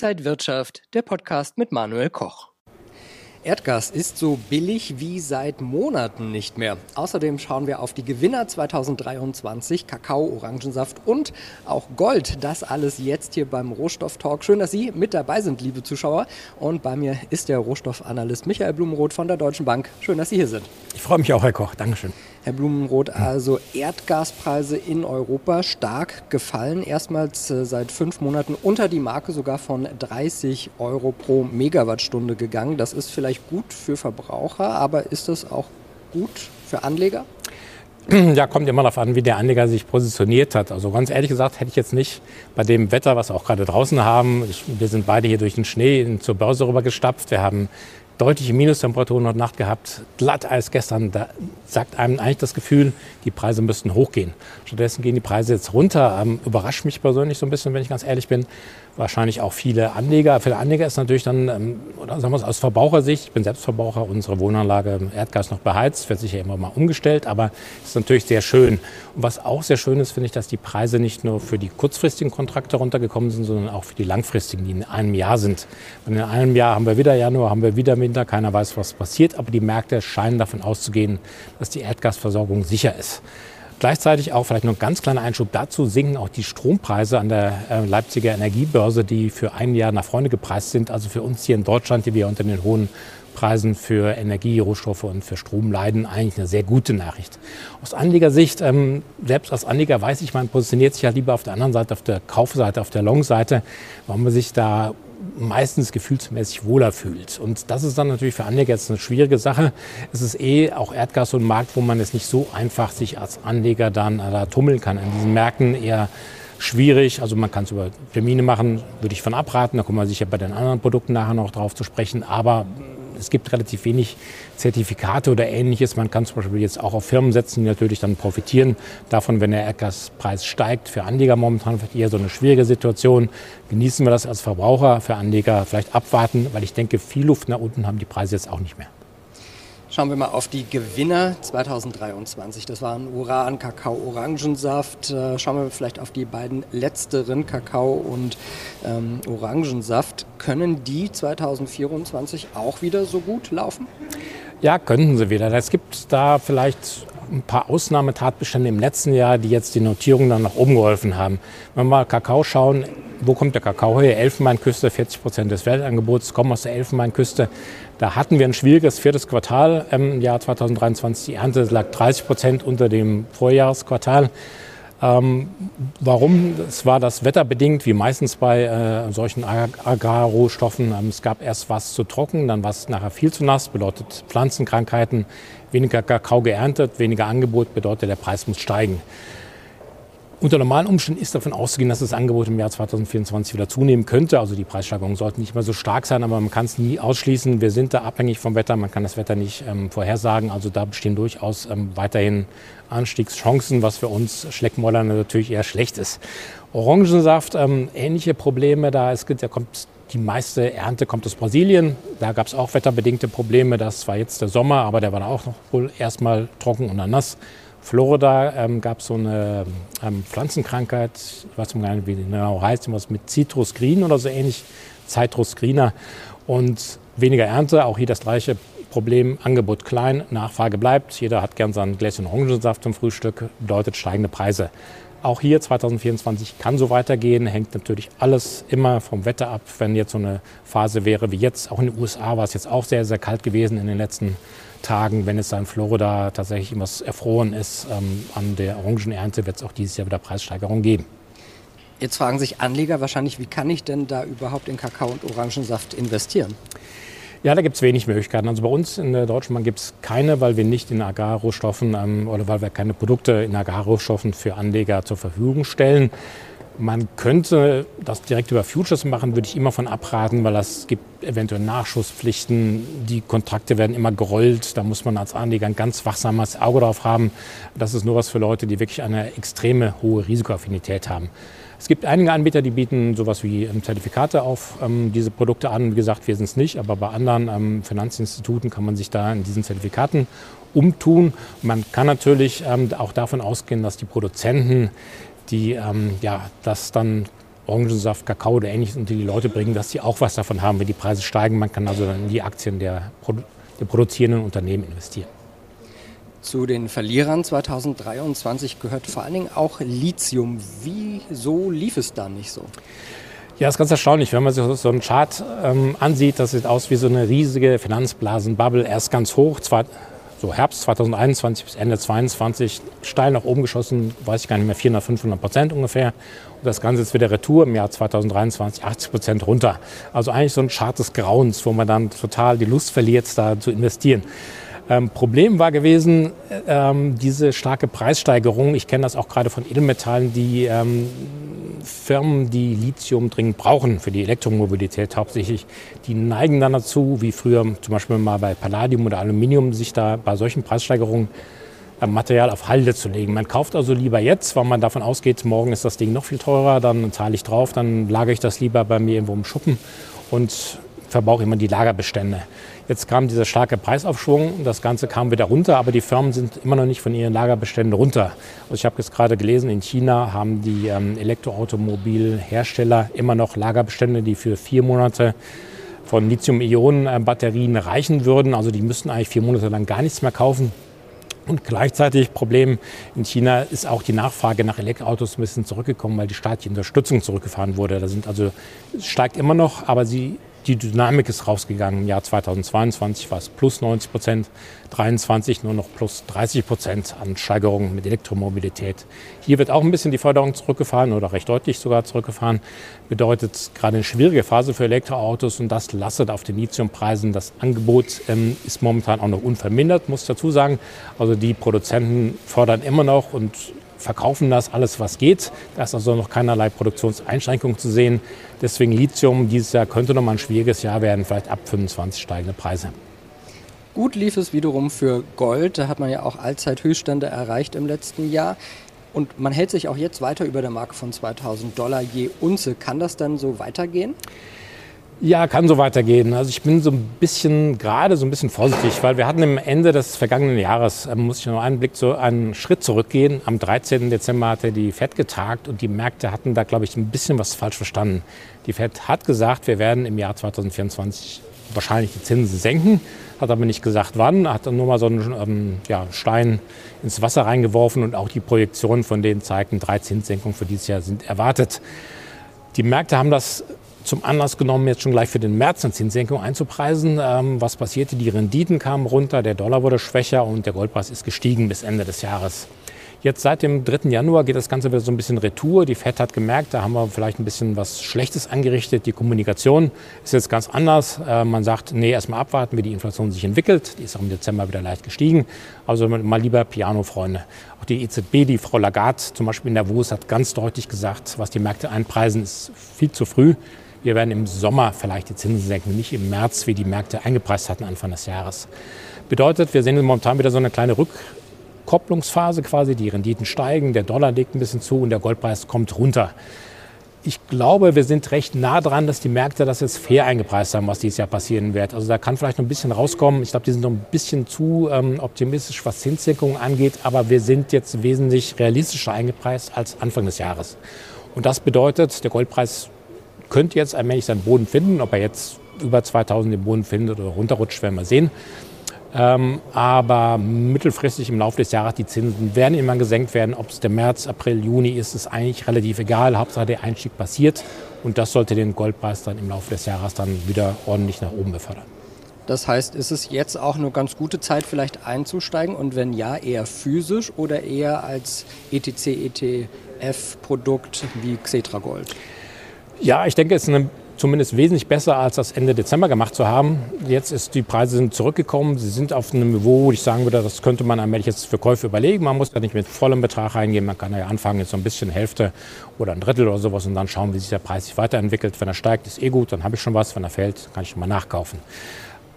Inside Wirtschaft, der Podcast mit Manuel Koch. Erdgas ist so billig wie seit Monaten nicht mehr. Außerdem schauen wir auf die Gewinner 2023, Kakao, Orangensaft und auch Gold. Das alles jetzt hier beim Rohstofftalk. Schön, dass Sie mit dabei sind, liebe Zuschauer. Und bei mir ist der Rohstoffanalyst Michael Blumenroth von der Deutschen Bank. Schön, dass Sie hier sind. Ich freue mich auch, Herr Koch. Dankeschön. Herr Blumenroth, also Erdgaspreise in Europa stark gefallen, erstmals äh, seit fünf Monaten unter die Marke sogar von 30 Euro pro Megawattstunde gegangen. Das ist vielleicht gut für Verbraucher, aber ist das auch gut für Anleger? Ja, kommt immer darauf an, wie der Anleger sich positioniert hat. Also ganz ehrlich gesagt hätte ich jetzt nicht bei dem Wetter, was wir auch gerade draußen haben, ich, wir sind beide hier durch den Schnee zur Börse rüber gestapft. Wir haben deutliche Minustemperaturen heute Nacht gehabt, Glatteis gestern. Da sagt einem eigentlich das Gefühl, die Preise müssten hochgehen. Stattdessen gehen die Preise jetzt runter. Ähm, überrascht mich persönlich so ein bisschen, wenn ich ganz ehrlich bin. Wahrscheinlich auch viele Anleger. Für Anleger ist natürlich dann, ähm, oder sagen wir es aus Verbrauchersicht, ich bin Selbstverbraucher, unsere Wohnanlage Erdgas noch beheizt, wird sicher immer mal umgestellt, aber ist natürlich sehr schön. Und was auch sehr schön ist, finde ich, dass die Preise nicht nur für die kurzfristigen Kontrakte runtergekommen sind, sondern auch für die langfristigen, die in einem Jahr sind. Und in einem Jahr haben wir wieder Januar, haben wir wieder Winter, keiner weiß, was passiert, aber die Märkte scheinen davon auszugehen, dass die Erdgasversorgung sicher ist. Gleichzeitig auch vielleicht noch ein ganz kleiner Einschub dazu, sinken auch die Strompreise an der äh, Leipziger Energiebörse, die für ein Jahr nach vorne gepreist sind. Also für uns hier in Deutschland, die wir unter den hohen Preisen für Energie, Rohstoffe und für Strom leiden, eigentlich eine sehr gute Nachricht. Aus Anlegersicht, ähm, selbst als Anleger weiß ich, man positioniert sich ja lieber auf der anderen Seite, auf der Kaufseite, auf der Long-Seite, warum man sich da meistens gefühlsmäßig wohler fühlt. Und das ist dann natürlich für Anleger jetzt eine schwierige Sache. Es ist eh auch Erdgas so ein Markt, wo man es nicht so einfach sich als Anleger dann da tummeln kann. In diesen Märkten eher schwierig. Also man kann es über Termine machen, würde ich von abraten. Da kommen wir sicher bei den anderen Produkten nachher noch drauf zu sprechen. Aber es gibt relativ wenig Zertifikate oder ähnliches. Man kann zum Beispiel jetzt auch auf Firmen setzen, die natürlich dann profitieren davon, wenn der Erdgaspreis steigt. Für Anleger momentan vielleicht eher so eine schwierige Situation. Genießen wir das als Verbraucher, für Anleger vielleicht abwarten, weil ich denke, viel Luft nach unten haben die Preise jetzt auch nicht mehr. Schauen wir mal auf die Gewinner 2023. Das waren Uran, Kakao, Orangensaft. Äh, schauen wir vielleicht auf die beiden letzteren, Kakao und ähm, Orangensaft. Können die 2024 auch wieder so gut laufen? Ja, könnten sie wieder. Es gibt da vielleicht ein paar Ausnahmetatbestände im letzten Jahr, die jetzt die Notierung dann nach oben geholfen haben. Wenn wir mal Kakao schauen, wo kommt der Kakao her? Elfenbeinküste, 40 Prozent des Weltangebots kommen aus der Elfenbeinküste. Da hatten wir ein schwieriges viertes Quartal im Jahr 2023. Die Ernte lag 30 Prozent unter dem Vorjahresquartal. Ähm, warum? Es war das wetterbedingt, wie meistens bei äh, solchen Agrarrohstoffen. Ähm, es gab erst was zu trocken, dann war es nachher viel zu nass, bedeutet Pflanzenkrankheiten, weniger Kakao geerntet, weniger Angebot, bedeutet der Preis muss steigen. Unter normalen Umständen ist davon auszugehen, dass das Angebot im Jahr 2024 wieder zunehmen könnte. Also die Preissteigerungen sollten nicht mehr so stark sein, aber man kann es nie ausschließen. Wir sind da abhängig vom Wetter, man kann das Wetter nicht ähm, vorhersagen. Also da bestehen durchaus ähm, weiterhin Anstiegschancen, was für uns Schleckmollern natürlich eher schlecht ist. Orangensaft, ähm, ähnliche Probleme. Da es gibt, da kommt die meiste Ernte kommt aus Brasilien. Da gab es auch wetterbedingte Probleme. Das war jetzt der Sommer, aber der war da auch noch wohl erstmal trocken und dann nass. Florida ähm, gab es so eine ähm, Pflanzenkrankheit, ich weiß nicht, wie die genau heißt, was mit Citrus Green oder so ähnlich, Citrus Greener und weniger Ernte, auch hier das gleiche Problem, Angebot klein, Nachfrage bleibt, jeder hat gern sein Gläschen Orangensaft zum Frühstück, bedeutet steigende Preise. Auch hier 2024 kann so weitergehen, hängt natürlich alles immer vom Wetter ab. Wenn jetzt so eine Phase wäre wie jetzt, auch in den USA war es jetzt auch sehr, sehr kalt gewesen in den letzten Tagen, wenn es da in Florida tatsächlich was erfroren ist ähm, an der Orangenernte, wird es auch dieses Jahr wieder Preissteigerungen geben. Jetzt fragen sich Anleger wahrscheinlich, wie kann ich denn da überhaupt in Kakao und Orangensaft investieren? Ja, da gibt es wenig Möglichkeiten. Also bei uns in der Deutschen Bank gibt es keine, weil wir nicht in Agrarrohstoffen ähm, oder weil wir keine Produkte in Agrarrohstoffen für Anleger zur Verfügung stellen. Man könnte das direkt über Futures machen, würde ich immer von abraten, weil es gibt eventuell Nachschusspflichten. Die Kontrakte werden immer gerollt. Da muss man als Anleger ein ganz wachsames Auge drauf haben. Das ist nur was für Leute, die wirklich eine extreme hohe Risikoaffinität haben. Es gibt einige Anbieter, die bieten sowas wie ähm, Zertifikate auf ähm, diese Produkte an. Wie gesagt, wir sind es nicht, aber bei anderen ähm, Finanzinstituten kann man sich da in diesen Zertifikaten umtun. Man kann natürlich ähm, auch davon ausgehen, dass die Produzenten die ähm, ja, das dann Orangensaft, Kakao oder ähnliches unter die Leute bringen, dass sie auch was davon haben, wenn die Preise steigen. Man kann also dann in die Aktien der, der produzierenden Unternehmen investieren. Zu den Verlierern 2023 gehört vor allen Dingen auch Lithium. Wieso lief es da nicht so? Ja, ist ganz erstaunlich, wenn man sich so einen Chart ähm, ansieht. Das sieht aus wie so eine riesige Finanzblasenbubble. Erst ganz hoch, zwar so Herbst 2021 bis Ende 2022 steil nach oben geschossen, weiß ich gar nicht mehr, 400, 500 Prozent ungefähr. Und das Ganze ist wieder Retour im Jahr 2023 80 Prozent runter. Also eigentlich so ein Chart des Grauens, wo man dann total die Lust verliert, da zu investieren. Ähm, Problem war gewesen, ähm, diese starke Preissteigerung. Ich kenne das auch gerade von Edelmetallen, die ähm, Firmen, die Lithium dringend brauchen für die Elektromobilität hauptsächlich, die neigen dann dazu, wie früher zum Beispiel mal bei Palladium oder Aluminium, sich da bei solchen Preissteigerungen Material auf Halde zu legen. Man kauft also lieber jetzt, weil man davon ausgeht, morgen ist das Ding noch viel teurer, dann zahle ich drauf, dann lagere ich das lieber bei mir irgendwo im Schuppen und verbrauche immer die Lagerbestände. Jetzt kam dieser starke Preisaufschwung, das Ganze kam wieder runter, aber die Firmen sind immer noch nicht von ihren Lagerbeständen runter. Also ich habe jetzt gerade gelesen, in China haben die ähm, Elektroautomobilhersteller immer noch Lagerbestände, die für vier Monate von Lithium-Ionen-Batterien reichen würden. Also die müssten eigentlich vier Monate lang gar nichts mehr kaufen. Und gleichzeitig Problem in China ist auch die Nachfrage nach Elektroautos ein bisschen zurückgekommen, weil die staatliche Unterstützung zurückgefahren wurde. Da sind also es steigt immer noch, aber sie die Dynamik ist rausgegangen. Im Jahr 2022 war es plus 90 Prozent, 2023 nur noch plus 30 Prozent an Steigerungen mit Elektromobilität. Hier wird auch ein bisschen die Förderung zurückgefahren oder recht deutlich sogar zurückgefahren. Bedeutet gerade eine schwierige Phase für Elektroautos und das lastet auf den Lithiumpreisen. Das Angebot ähm, ist momentan auch noch unvermindert, muss ich dazu sagen. Also die Produzenten fördern immer noch und verkaufen das alles, was geht. Da ist also noch keinerlei Produktionseinschränkung zu sehen. Deswegen Lithium dieses Jahr könnte noch mal ein schwieriges Jahr werden, vielleicht ab 25 steigende Preise. Gut lief es wiederum für Gold. Da hat man ja auch Allzeithöchststände erreicht im letzten Jahr. Und man hält sich auch jetzt weiter über der Marke von 2000 Dollar je Unze. Kann das dann so weitergehen? Ja, kann so weitergehen. Also ich bin so ein bisschen, gerade so ein bisschen vorsichtig, weil wir hatten am Ende des vergangenen Jahres, äh, muss ich noch einen Blick so einen Schritt zurückgehen. Am 13. Dezember hatte die FED getagt und die Märkte hatten da, glaube ich, ein bisschen was falsch verstanden. Die FED hat gesagt, wir werden im Jahr 2024 wahrscheinlich die Zinsen senken, hat aber nicht gesagt wann, hat dann nur mal so einen ähm, ja, Stein ins Wasser reingeworfen und auch die Projektionen von denen zeigten, drei Zinssenkungen für dieses Jahr sind erwartet. Die Märkte haben das zum Anlass genommen, jetzt schon gleich für den März eine Zinssenkung einzupreisen. Ähm, was passierte? Die Renditen kamen runter, der Dollar wurde schwächer und der Goldpreis ist gestiegen bis Ende des Jahres. Jetzt seit dem 3. Januar geht das Ganze wieder so ein bisschen retour. Die FED hat gemerkt, da haben wir vielleicht ein bisschen was Schlechtes angerichtet. Die Kommunikation ist jetzt ganz anders. Äh, man sagt, nee, erstmal abwarten, wie die Inflation sich entwickelt. Die ist auch im Dezember wieder leicht gestiegen. Also mal lieber Piano-Freunde. Auch die EZB, die Frau Lagarde zum Beispiel in Davos, hat ganz deutlich gesagt, was die Märkte einpreisen, ist viel zu früh. Wir werden im Sommer vielleicht die Zinsen senken, nicht im März, wie die Märkte eingepreist hatten Anfang des Jahres. Bedeutet, wir sehen momentan wieder so eine kleine Rückkopplungsphase quasi. Die Renditen steigen, der Dollar legt ein bisschen zu und der Goldpreis kommt runter. Ich glaube, wir sind recht nah dran, dass die Märkte das jetzt fair eingepreist haben, was dieses Jahr passieren wird. Also da kann vielleicht noch ein bisschen rauskommen. Ich glaube, die sind noch ein bisschen zu ähm, optimistisch, was Zinssenkungen angeht. Aber wir sind jetzt wesentlich realistischer eingepreist als Anfang des Jahres. Und das bedeutet, der Goldpreis könnte jetzt allmählich seinen Boden finden. Ob er jetzt über 2000 den Boden findet oder runterrutscht, werden wir sehen. Ähm, aber mittelfristig im Laufe des Jahres, die Zinsen werden immer gesenkt werden. Ob es der März, April, Juni ist, ist eigentlich relativ egal. Hauptsache der Einstieg passiert. Und das sollte den Goldpreis dann im Laufe des Jahres dann wieder ordentlich nach oben befördern. Das heißt, ist es jetzt auch eine ganz gute Zeit, vielleicht einzusteigen? Und wenn ja, eher physisch oder eher als ETC-ETF-Produkt wie Xetra Gold? Ja, ich denke, es ist eine, zumindest wesentlich besser, als das Ende Dezember gemacht zu haben. Jetzt ist die Preise sind zurückgekommen. Sie sind auf einem Niveau, wo ich sagen würde, das könnte man allmählich jetzt für Käufe überlegen. Man muss da nicht mit vollem Betrag reingehen. Man kann ja anfangen, jetzt so ein bisschen Hälfte oder ein Drittel oder sowas und dann schauen, wie sich der Preis sich weiterentwickelt. Wenn er steigt, ist eh gut, dann habe ich schon was. Wenn er fällt, kann ich mal nachkaufen.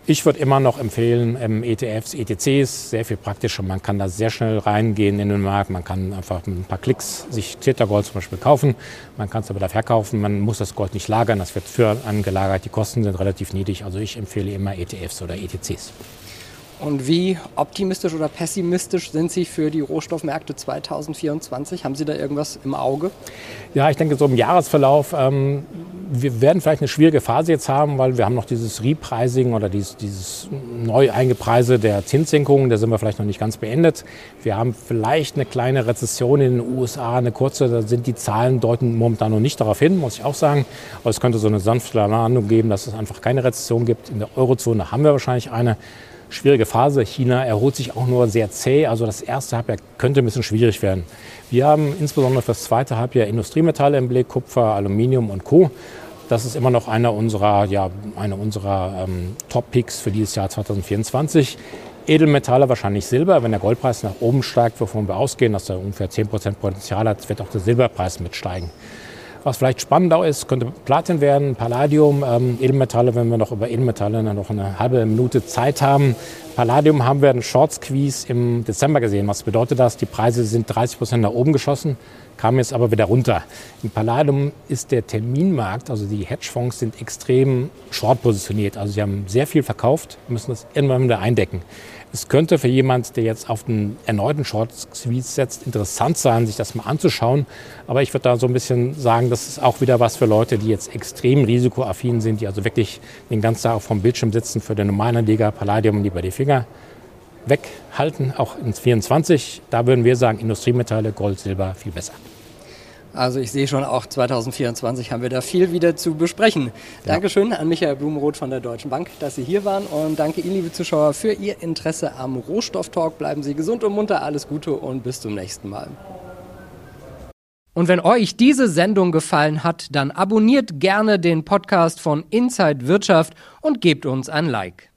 Ich würde immer noch empfehlen, ähm, ETFs, ETCs, sehr viel praktischer. Man kann da sehr schnell reingehen in den Markt. Man kann einfach mit ein paar Klicks sich Zeta-Gold zum Beispiel kaufen. Man kann es aber da verkaufen. Man muss das Gold nicht lagern. Das wird für angelagert. Die Kosten sind relativ niedrig. Also ich empfehle immer ETFs oder ETCs. Und wie optimistisch oder pessimistisch sind Sie für die Rohstoffmärkte 2024? Haben Sie da irgendwas im Auge? Ja, ich denke, so im Jahresverlauf, ähm, wir werden vielleicht eine schwierige Phase jetzt haben, weil wir haben noch dieses Repricing oder dieses, dieses neu eingepreise der Zinssenkungen, da sind wir vielleicht noch nicht ganz beendet. Wir haben vielleicht eine kleine Rezession in den USA, eine kurze, da sind die Zahlen deuten momentan noch nicht darauf hin, muss ich auch sagen. Aber es könnte so eine sanfte Landung geben, dass es einfach keine Rezession gibt. In der Eurozone haben wir wahrscheinlich eine schwierige Phase. China erholt sich auch nur sehr zäh. Also das erste Halbjahr könnte ein bisschen schwierig werden. Wir haben insbesondere für das zweite Halbjahr Industriemetalle im Blick, Kupfer, Aluminium und Co. Das ist immer noch einer unserer, ja, eine unserer ähm, Top-Picks für dieses Jahr 2024. Edelmetalle wahrscheinlich Silber. Wenn der Goldpreis nach oben steigt, wovon wir ausgehen, dass er ungefähr 10% Potenzial hat, wird auch der Silberpreis mitsteigen. Was vielleicht spannender ist, könnte Platin werden, Palladium, ähm, Edelmetalle, wenn wir noch über Edelmetalle noch eine halbe Minute Zeit haben. Palladium haben wir einen Short Squeeze im Dezember gesehen. Was bedeutet das? Die Preise sind 30 Prozent nach oben geschossen, kamen jetzt aber wieder runter. Im Palladium ist der Terminmarkt, also die Hedgefonds sind extrem short positioniert. Also sie haben sehr viel verkauft, müssen das irgendwann wieder eindecken. Es könnte für jemand, der jetzt auf den erneuten Short Squeeze setzt, interessant sein, sich das mal anzuschauen. Aber ich würde da so ein bisschen sagen, das ist auch wieder was für Leute, die jetzt extrem risikoaffin sind, die also wirklich den ganzen Tag vom Bildschirm sitzen für den normalen Liga Palladium lieber die Finger weghalten, auch ins 24. Da würden wir sagen, Industriemetalle, Gold, Silber viel besser. Also ich sehe schon, auch 2024 haben wir da viel wieder zu besprechen. Ja. Dankeschön an Michael Blumenroth von der Deutschen Bank, dass Sie hier waren und danke Ihnen, liebe Zuschauer, für Ihr Interesse am Rohstofftalk. Bleiben Sie gesund und munter, alles Gute und bis zum nächsten Mal. Und wenn euch diese Sendung gefallen hat, dann abonniert gerne den Podcast von Inside Wirtschaft und gebt uns ein Like.